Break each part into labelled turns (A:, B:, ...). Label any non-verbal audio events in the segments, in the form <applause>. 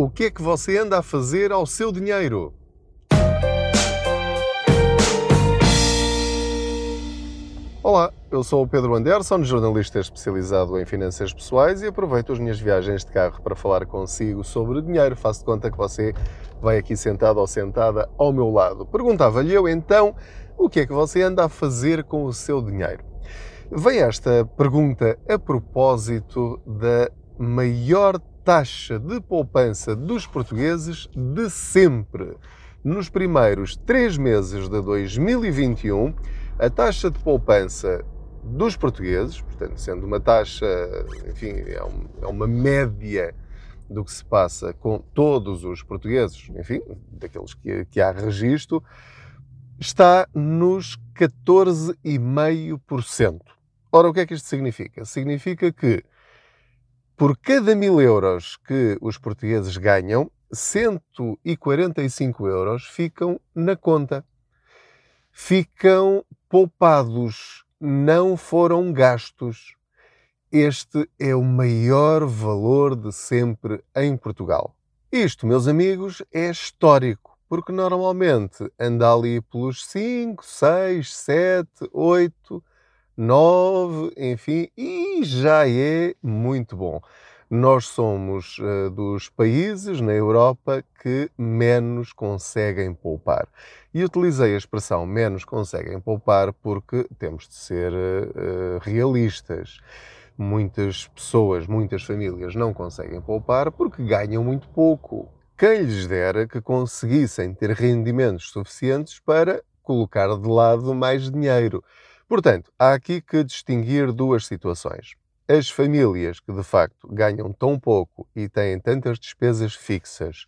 A: O que é que você anda a fazer ao seu dinheiro? Olá, eu sou o Pedro Anderson, jornalista especializado em finanças pessoais e aproveito as minhas viagens de carro para falar consigo sobre dinheiro. Faço de conta que você vai aqui sentado ou sentada ao meu lado. Perguntava-lhe eu então o que é que você anda a fazer com o seu dinheiro? Vem esta pergunta a propósito da maior taxa de poupança dos portugueses de sempre. Nos primeiros três meses de 2021, a taxa de poupança dos portugueses, portanto, sendo uma taxa, enfim, é, é uma média do que se passa com todos os portugueses, enfim, daqueles que, que há registro, está nos 14,5%. Ora, o que é que isto significa? Significa que por cada mil euros que os portugueses ganham, 145 euros ficam na conta. Ficam poupados, não foram gastos. Este é o maior valor de sempre em Portugal. Isto, meus amigos, é histórico, porque normalmente anda ali pelos 5, 6, 7, 8 9, enfim, e já é muito bom. Nós somos uh, dos países na Europa que menos conseguem poupar. E utilizei a expressão menos conseguem poupar porque temos de ser uh, realistas. Muitas pessoas, muitas famílias não conseguem poupar porque ganham muito pouco. Quem lhes dera que conseguissem ter rendimentos suficientes para colocar de lado mais dinheiro. Portanto, há aqui que distinguir duas situações. As famílias que de facto ganham tão pouco e têm tantas despesas fixas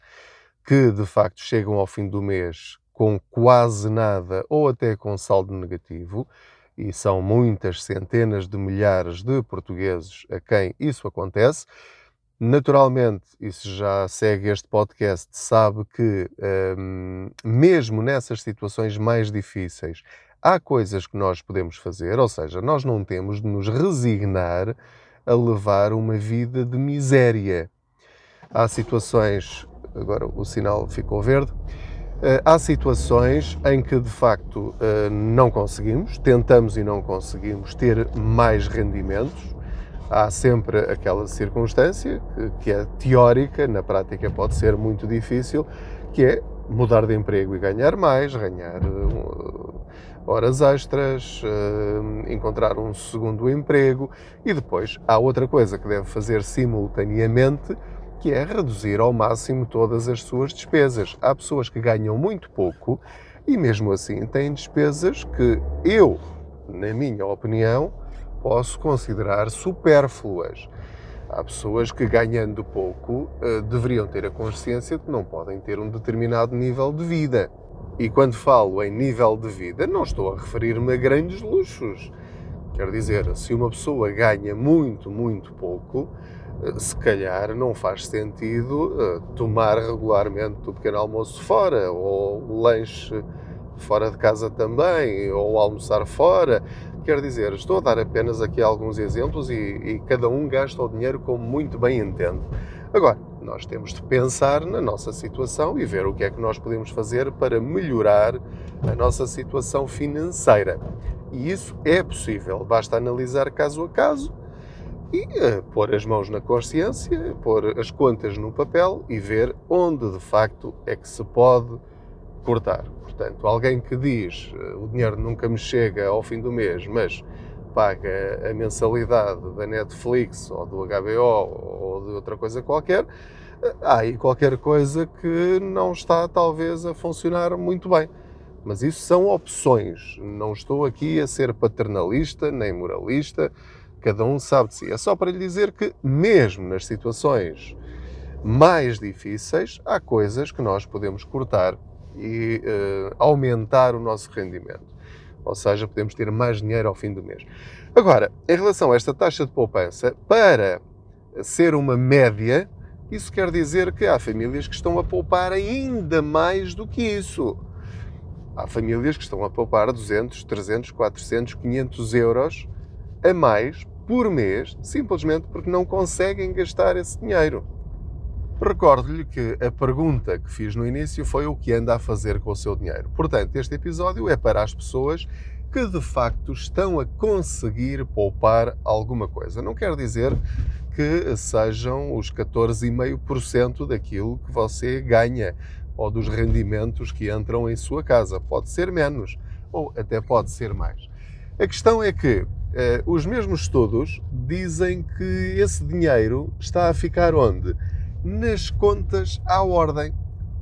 A: que de facto chegam ao fim do mês com quase nada ou até com saldo negativo, e são muitas centenas de milhares de portugueses a quem isso acontece. Naturalmente, isso já segue este podcast, sabe que hum, mesmo nessas situações mais difíceis, há coisas que nós podemos fazer, ou seja, nós não temos de nos resignar a levar uma vida de miséria. Há situações, agora o sinal ficou verde, eh, há situações em que de facto eh, não conseguimos, tentamos e não conseguimos ter mais rendimentos. Há sempre aquela circunstância que é teórica, na prática pode ser muito difícil, que é mudar de emprego e ganhar mais, ganhar horas extras, uh, encontrar um segundo emprego e depois há outra coisa que deve fazer simultaneamente, que é reduzir ao máximo todas as suas despesas. Há pessoas que ganham muito pouco e mesmo assim têm despesas que eu, na minha opinião, posso considerar supérfluas. Há pessoas que, ganhando pouco, uh, deveriam ter a consciência de que não podem ter um determinado nível de vida. E quando falo em nível de vida, não estou a referir-me a grandes luxos. Quer dizer, se uma pessoa ganha muito, muito pouco, eh, se calhar não faz sentido eh, tomar regularmente o pequeno almoço fora, ou o lanche fora de casa também, ou almoçar fora. Quer dizer, estou a dar apenas aqui alguns exemplos e, e cada um gasta o dinheiro como muito bem entende. Agora, nós temos de pensar na nossa situação e ver o que é que nós podemos fazer para melhorar a nossa situação financeira. E isso é possível, basta analisar caso a caso e uh, pôr as mãos na consciência, pôr as contas no papel e ver onde de facto é que se pode cortar. Portanto, alguém que diz uh, o dinheiro nunca me chega ao fim do mês, mas paga a mensalidade da Netflix ou do HBO ou de outra coisa qualquer, há aí qualquer coisa que não está talvez a funcionar muito bem. Mas isso são opções. Não estou aqui a ser paternalista nem moralista. Cada um sabe de si. É só para lhe dizer que, mesmo nas situações mais difíceis, há coisas que nós podemos cortar e uh, aumentar o nosso rendimento. Ou seja, podemos ter mais dinheiro ao fim do mês. Agora, em relação a esta taxa de poupança, para ser uma média, isso quer dizer que há famílias que estão a poupar ainda mais do que isso. Há famílias que estão a poupar 200, 300, 400, 500 euros a mais por mês, simplesmente porque não conseguem gastar esse dinheiro. Recordo-lhe que a pergunta que fiz no início foi o que anda a fazer com o seu dinheiro. Portanto, este episódio é para as pessoas que de facto estão a conseguir poupar alguma coisa. Não quer dizer que sejam os 14,5% daquilo que você ganha ou dos rendimentos que entram em sua casa. Pode ser menos ou até pode ser mais. A questão é que eh, os mesmos estudos dizem que esse dinheiro está a ficar onde? Nas contas à ordem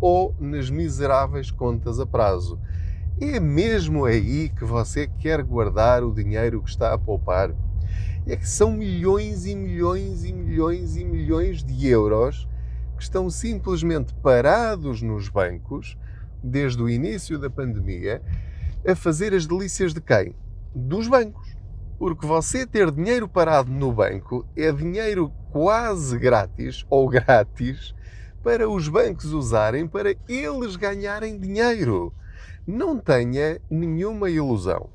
A: ou nas miseráveis contas a prazo. É mesmo aí que você quer guardar o dinheiro que está a poupar? É que são milhões e milhões e milhões e milhões de euros que estão simplesmente parados nos bancos desde o início da pandemia a fazer as delícias de quem? Dos bancos. Porque você ter dinheiro parado no banco é dinheiro quase grátis ou grátis para os bancos usarem para eles ganharem dinheiro. Não tenha nenhuma ilusão.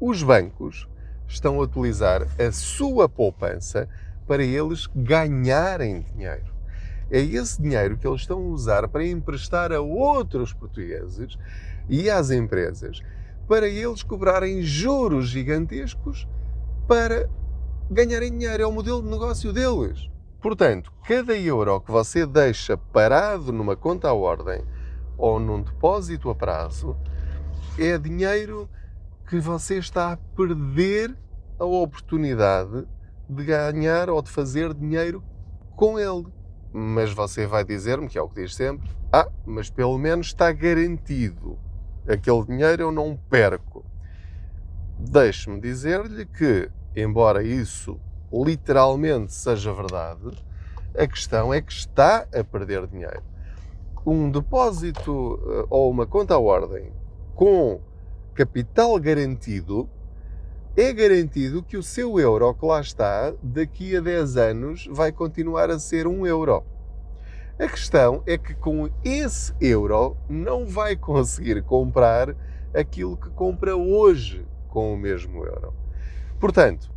A: Os bancos estão a utilizar a sua poupança para eles ganharem dinheiro. É esse dinheiro que eles estão a usar para emprestar a outros portugueses e às empresas para eles cobrarem juros gigantescos para ganharem dinheiro. É o modelo de negócio deles. Portanto, cada euro que você deixa parado numa conta à ordem ou num depósito a prazo é dinheiro que você está a perder a oportunidade de ganhar ou de fazer dinheiro com ele. Mas você vai dizer-me, que é o que diz sempre, ah, mas pelo menos está garantido aquele dinheiro eu não perco. Deixe-me dizer-lhe que, embora isso literalmente seja verdade, a questão é que está a perder dinheiro. Um depósito eh, ou uma conta à ordem com capital garantido é garantido que o seu euro que lá está, daqui a 10 anos, vai continuar a ser um euro. A questão é que com esse euro não vai conseguir comprar aquilo que compra hoje com o mesmo euro. Portanto,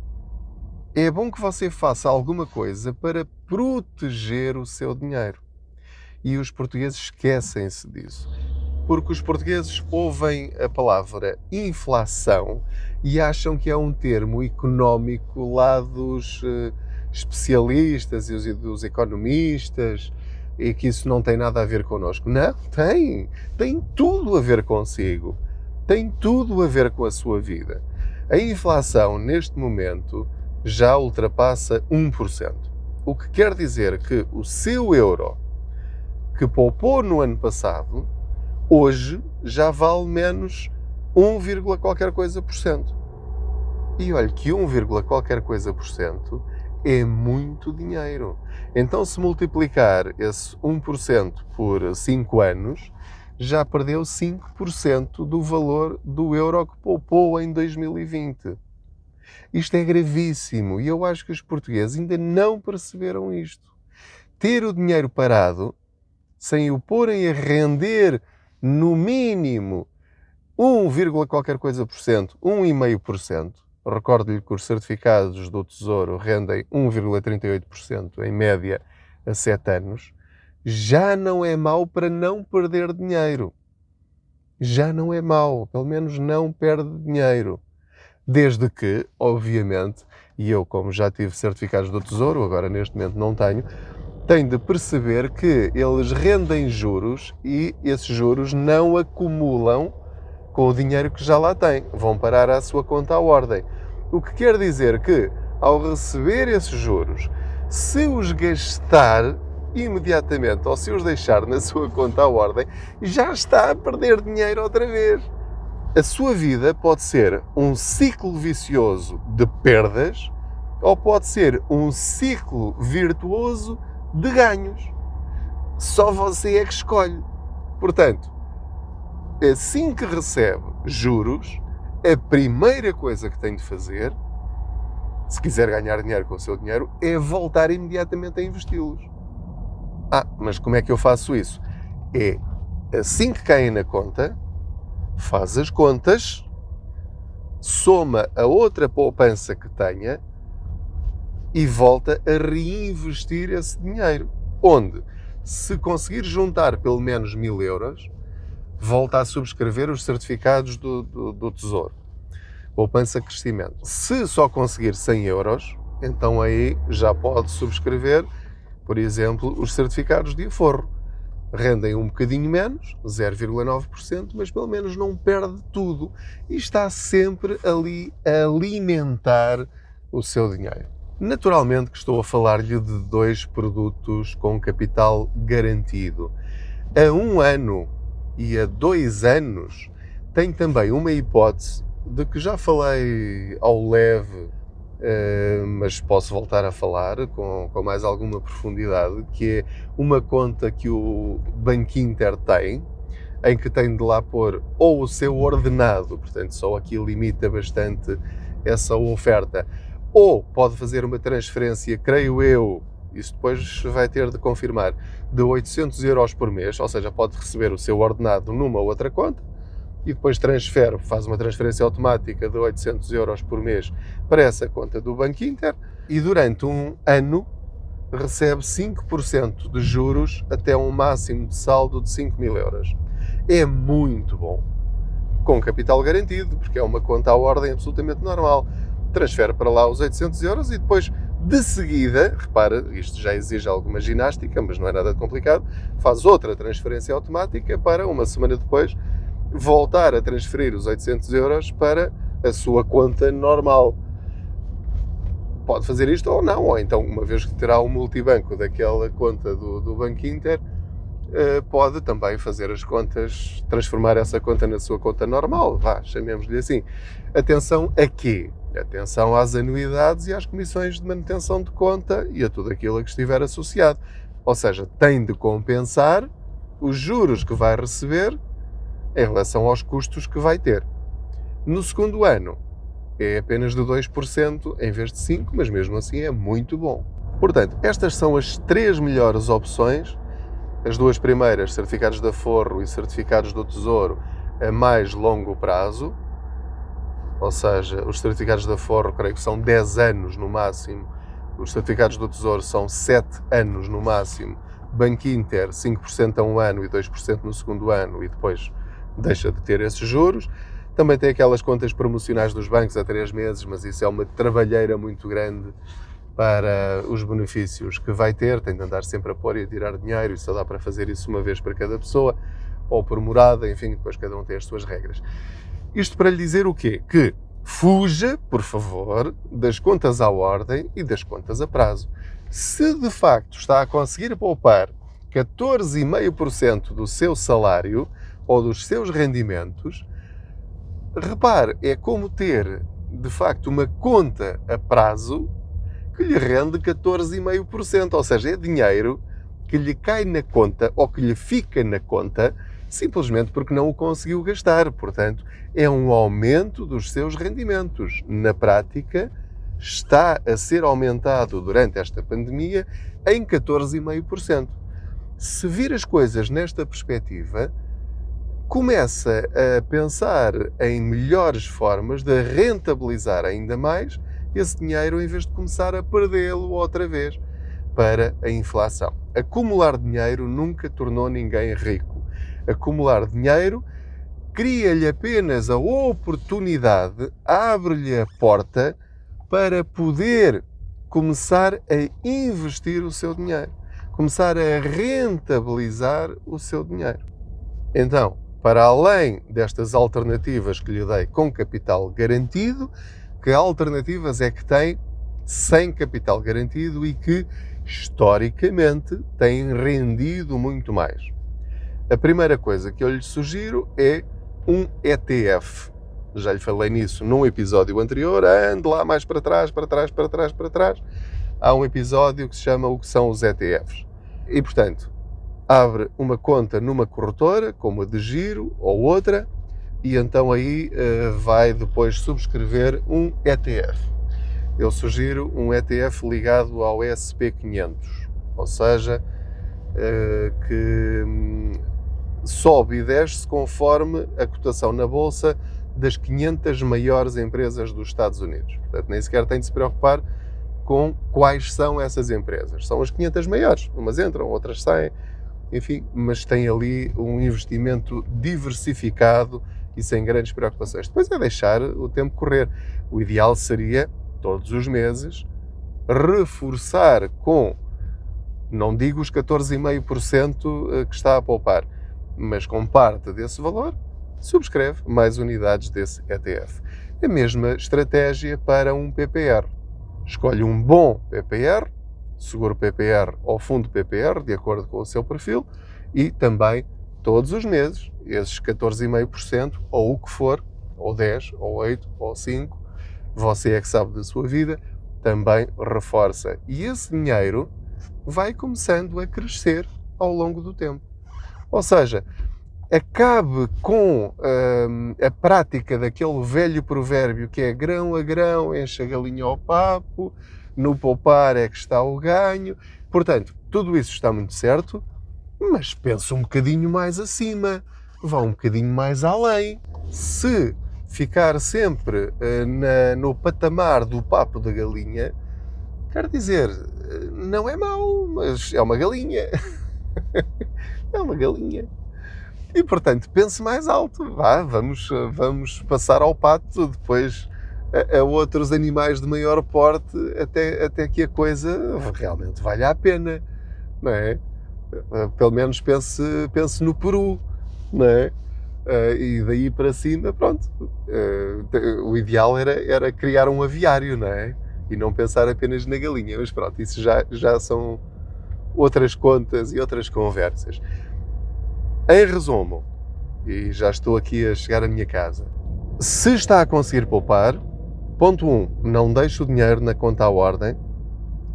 A: é bom que você faça alguma coisa para proteger o seu dinheiro. E os portugueses esquecem-se disso. Porque os portugueses ouvem a palavra inflação e acham que é um termo económico lá dos eh, especialistas e dos economistas e que isso não tem nada a ver connosco. Não, tem. Tem tudo a ver consigo. Tem tudo a ver com a sua vida. A inflação, neste momento, já ultrapassa 1%. O que quer dizer que o seu euro que poupou no ano passado, hoje já vale menos 1, qualquer coisa por cento. E olha que 1, qualquer coisa por cento é muito dinheiro. Então, se multiplicar esse 1% por 5 anos, já perdeu 5% do valor do euro que poupou em 2020. Isto é gravíssimo e eu acho que os portugueses ainda não perceberam isto. Ter o dinheiro parado, sem o porem a render no mínimo 1, qualquer coisa por cento, 1,5%, Recordo-lhe que os certificados do Tesouro rendem 1,38% em média a 7 anos. Já não é mau para não perder dinheiro. Já não é mau, pelo menos não perde dinheiro. Desde que, obviamente, e eu, como já tive certificados do Tesouro, agora neste momento não tenho, tem de perceber que eles rendem juros e esses juros não acumulam com o dinheiro que já lá tem. Vão parar à sua conta à ordem. O que quer dizer que, ao receber esses juros, se os gastar imediatamente ou se os deixar na sua conta à ordem, já está a perder dinheiro outra vez. A sua vida pode ser um ciclo vicioso de perdas ou pode ser um ciclo virtuoso de ganhos. Só você é que escolhe. Portanto, assim que recebe juros, a primeira coisa que tem de fazer, se quiser ganhar dinheiro com o seu dinheiro, é voltar imediatamente a investi-los. Ah, mas como é que eu faço isso? É assim que caem na conta, faz as contas, soma a outra poupança que tenha e volta a reinvestir esse dinheiro. Onde? se conseguir juntar pelo menos mil euros, volta a subscrever os certificados do, do, do Tesouro. Poupança crescimento. Se só conseguir 100 euros, então aí já pode subscrever, por exemplo, os certificados de aforro. Rendem um bocadinho menos, 0,9%, mas pelo menos não perde tudo e está sempre ali a alimentar o seu dinheiro. Naturalmente que estou a falar-lhe de dois produtos com capital garantido. A um ano e a dois anos tem também uma hipótese de que já falei ao leve, eh, mas posso voltar a falar com, com mais alguma profundidade, que é uma conta que o Banco Inter tem, em que tem de lá pôr ou o seu ordenado, portanto só aqui limita bastante essa oferta, ou pode fazer uma transferência, creio eu, isso depois vai ter de confirmar, de 800 euros por mês, ou seja, pode receber o seu ordenado numa outra conta e depois transfere, faz uma transferência automática de 800 euros por mês para essa conta do Banco Inter e durante um ano recebe 5% de juros até um máximo de saldo de 5 mil euros. É muito bom. Com capital garantido, porque é uma conta à ordem absolutamente normal transfere para lá os 800 euros e depois, de seguida, repara, isto já exige alguma ginástica, mas não é nada complicado, faz outra transferência automática para, uma semana depois, voltar a transferir os 800 euros para a sua conta normal. Pode fazer isto ou não, ou então, uma vez que terá o multibanco daquela conta do, do Banco Inter, eh, pode também fazer as contas, transformar essa conta na sua conta normal, vá, chamemos-lhe assim. Atenção a quê? Atenção às anuidades e às comissões de manutenção de conta e a tudo aquilo a que estiver associado. Ou seja, tem de compensar os juros que vai receber em relação aos custos que vai ter. No segundo ano, é apenas de 2% em vez de 5%, mas mesmo assim é muito bom. Portanto, estas são as três melhores opções. As duas primeiras, certificados de aforro e certificados do Tesouro, a mais longo prazo, ou seja, os certificados de aforro, creio que são 10 anos no máximo, os certificados do Tesouro são 7 anos no máximo, Banco Inter 5% a um ano e 2% no segundo ano e depois deixa de ter esses juros. Também tem aquelas contas promocionais dos bancos a 3 meses, mas isso é uma trabalheira muito grande para os benefícios que vai ter, tem de andar sempre a pôr e a tirar dinheiro, e só dá para fazer isso uma vez para cada pessoa, ou por morada, enfim, depois cada um tem as suas regras. Isto para lhe dizer o quê? Que fuja, por favor, das contas à ordem e das contas a prazo. Se de facto está a conseguir poupar 14,5% do seu salário ou dos seus rendimentos, repare, é como ter de facto uma conta a prazo que lhe rende 14,5%, ou seja, é dinheiro que lhe cai na conta ou que lhe fica na conta simplesmente porque não o conseguiu gastar. Portanto, é um aumento dos seus rendimentos. Na prática, está a ser aumentado durante esta pandemia em 14,5%. Se vir as coisas nesta perspectiva, começa a pensar em melhores formas de rentabilizar ainda mais esse dinheiro em vez de começar a perdê-lo outra vez para a inflação. Acumular dinheiro nunca tornou ninguém rico acumular dinheiro, cria-lhe apenas a oportunidade, abre-lhe a porta para poder começar a investir o seu dinheiro, começar a rentabilizar o seu dinheiro. Então, para além destas alternativas que lhe dei com capital garantido, que alternativas é que tem sem capital garantido e que historicamente têm rendido muito mais? A primeira coisa que eu lhe sugiro é um ETF. Já lhe falei nisso num episódio anterior. Ande lá mais para trás, para trás, para trás, para trás. Há um episódio que se chama O que são os ETFs. E, portanto, abre uma conta numa corretora, como a de Giro ou outra, e então aí uh, vai depois subscrever um ETF. Eu sugiro um ETF ligado ao SP500, ou seja, uh, que hum, sobe e desce conforme a cotação na bolsa das 500 maiores empresas dos Estados Unidos. Portanto, nem sequer tem de se preocupar com quais são essas empresas. São as 500 maiores. Umas entram, outras saem, enfim, mas tem ali um investimento diversificado e sem grandes preocupações. Depois é deixar o tempo correr. O ideal seria, todos os meses, reforçar com, não digo os 14,5% eh, que está a poupar, mas com parte desse valor, subscreve mais unidades desse ETF. A mesma estratégia para um PPR. Escolhe um bom PPR, seguro PPR ou fundo PPR, de acordo com o seu perfil, e também todos os meses, esses 14,5%, ou o que for, ou 10, ou 8, ou 5, você é que sabe da sua vida, também reforça. E esse dinheiro vai começando a crescer ao longo do tempo. Ou seja, acabe com hum, a prática daquele velho provérbio que é grão a grão, enche a galinha ao papo, no poupar é que está o ganho. Portanto, tudo isso está muito certo, mas pensa um bocadinho mais acima, vá um bocadinho mais além. Se ficar sempre uh, na, no patamar do papo da galinha, quer dizer, não é mau, mas é uma galinha. <laughs> é uma galinha. E portanto, pense mais alto. Vá, vamos, vamos passar ao pato, depois a, a, outros animais de maior porte, até, até que a coisa realmente valha a pena. Não é? Pelo menos pense, pense no Peru. Não é? Uh, e daí para cima, pronto. Uh, o ideal era, era criar um aviário, não é? E não pensar apenas na galinha. Mas pronto, isso já, já são outras contas e outras conversas. Em resumo, e já estou aqui a chegar à minha casa, se está a conseguir poupar, ponto 1, um, não deixe o dinheiro na conta à ordem,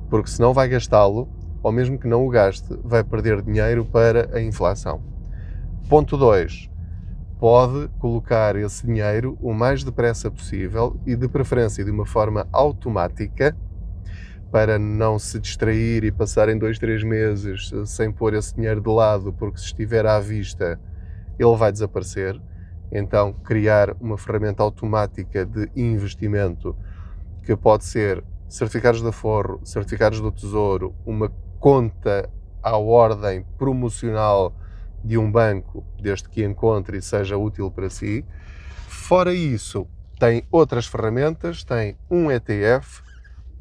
A: porque senão vai gastá-lo, ou mesmo que não o gaste, vai perder dinheiro para a inflação. Ponto 2, pode colocar esse dinheiro o mais depressa possível e de preferência de uma forma automática para não se distrair e passar em dois, três meses sem pôr esse dinheiro de lado, porque se estiver à vista ele vai desaparecer. Então, criar uma ferramenta automática de investimento que pode ser certificados de aforro, certificados do tesouro, uma conta à ordem promocional de um banco, desde que encontre e seja útil para si. Fora isso, tem outras ferramentas, tem um ETF,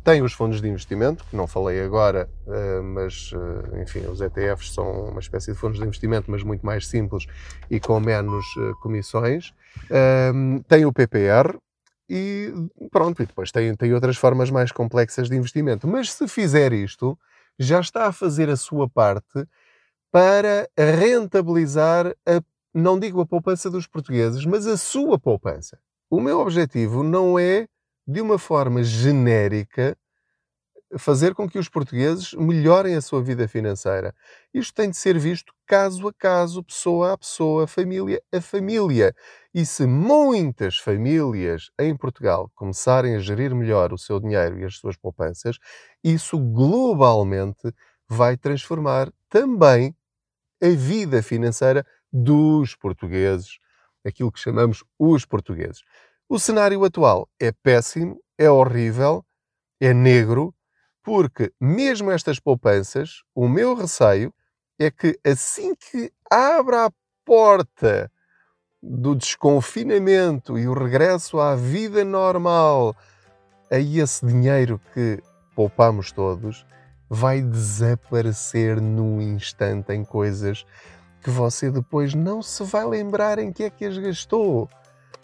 A: tem os fundos de investimento, que não falei agora, eh, mas eh, enfim, os ETFs são uma espécie de fundos de investimento, mas muito mais simples e com menos eh, comissões. Ehm, tem o PPR e pronto, e depois tem, tem outras formas mais complexas de investimento. Mas se fizer isto, já está a fazer a sua parte para rentabilizar a, não digo a poupança dos portugueses, mas a sua poupança. O meu objetivo não é de uma forma genérica, fazer com que os portugueses melhorem a sua vida financeira. Isto tem de ser visto caso a caso, pessoa a pessoa, família a família. E se muitas famílias em Portugal começarem a gerir melhor o seu dinheiro e as suas poupanças, isso globalmente vai transformar também a vida financeira dos portugueses, aquilo que chamamos os portugueses. O cenário atual é péssimo, é horrível, é negro, porque mesmo estas poupanças, o meu receio é que assim que abra a porta do desconfinamento e o regresso à vida normal, aí esse dinheiro que poupamos todos vai desaparecer num instante em coisas que você depois não se vai lembrar em que é que as gastou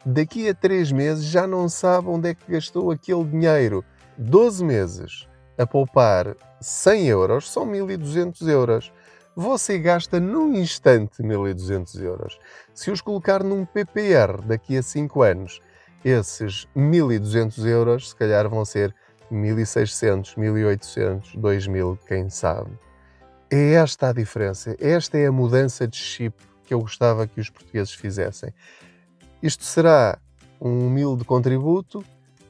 A: daqui a três meses já não sabe onde é que gastou aquele dinheiro. 12 meses a poupar 100 euros são 1200 euros. Você gasta num instante 1200 euros. Se os colocar num PPR daqui a 5 anos, esses 1200 euros se calhar vão ser 1600, 1800, 2000, quem sabe. É esta a diferença, esta é a mudança de chip que eu gostava que os portugueses fizessem. Isto será um humilde contributo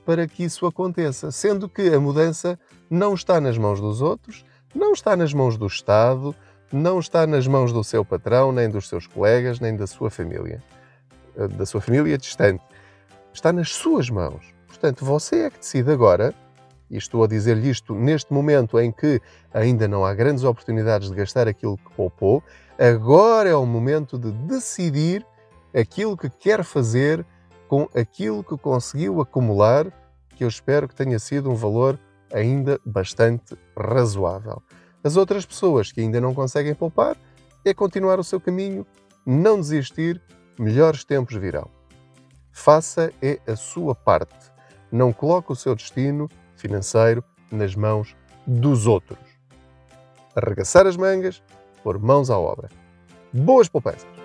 A: para que isso aconteça, sendo que a mudança não está nas mãos dos outros, não está nas mãos do Estado, não está nas mãos do seu patrão, nem dos seus colegas, nem da sua família, eh, da sua família distante. Está nas suas mãos. Portanto, você é que decide agora e estou a dizer-lhe isto neste momento em que ainda não há grandes oportunidades de gastar aquilo que poupou, agora é o momento de decidir aquilo que quer fazer com aquilo que conseguiu acumular, que eu espero que tenha sido um valor ainda bastante razoável. As outras pessoas que ainda não conseguem poupar, é continuar o seu caminho, não desistir, melhores tempos virão. Faça é a sua parte. Não coloque o seu destino financeiro nas mãos dos outros. Arregaçar as mangas, pôr mãos à obra. Boas poupanças!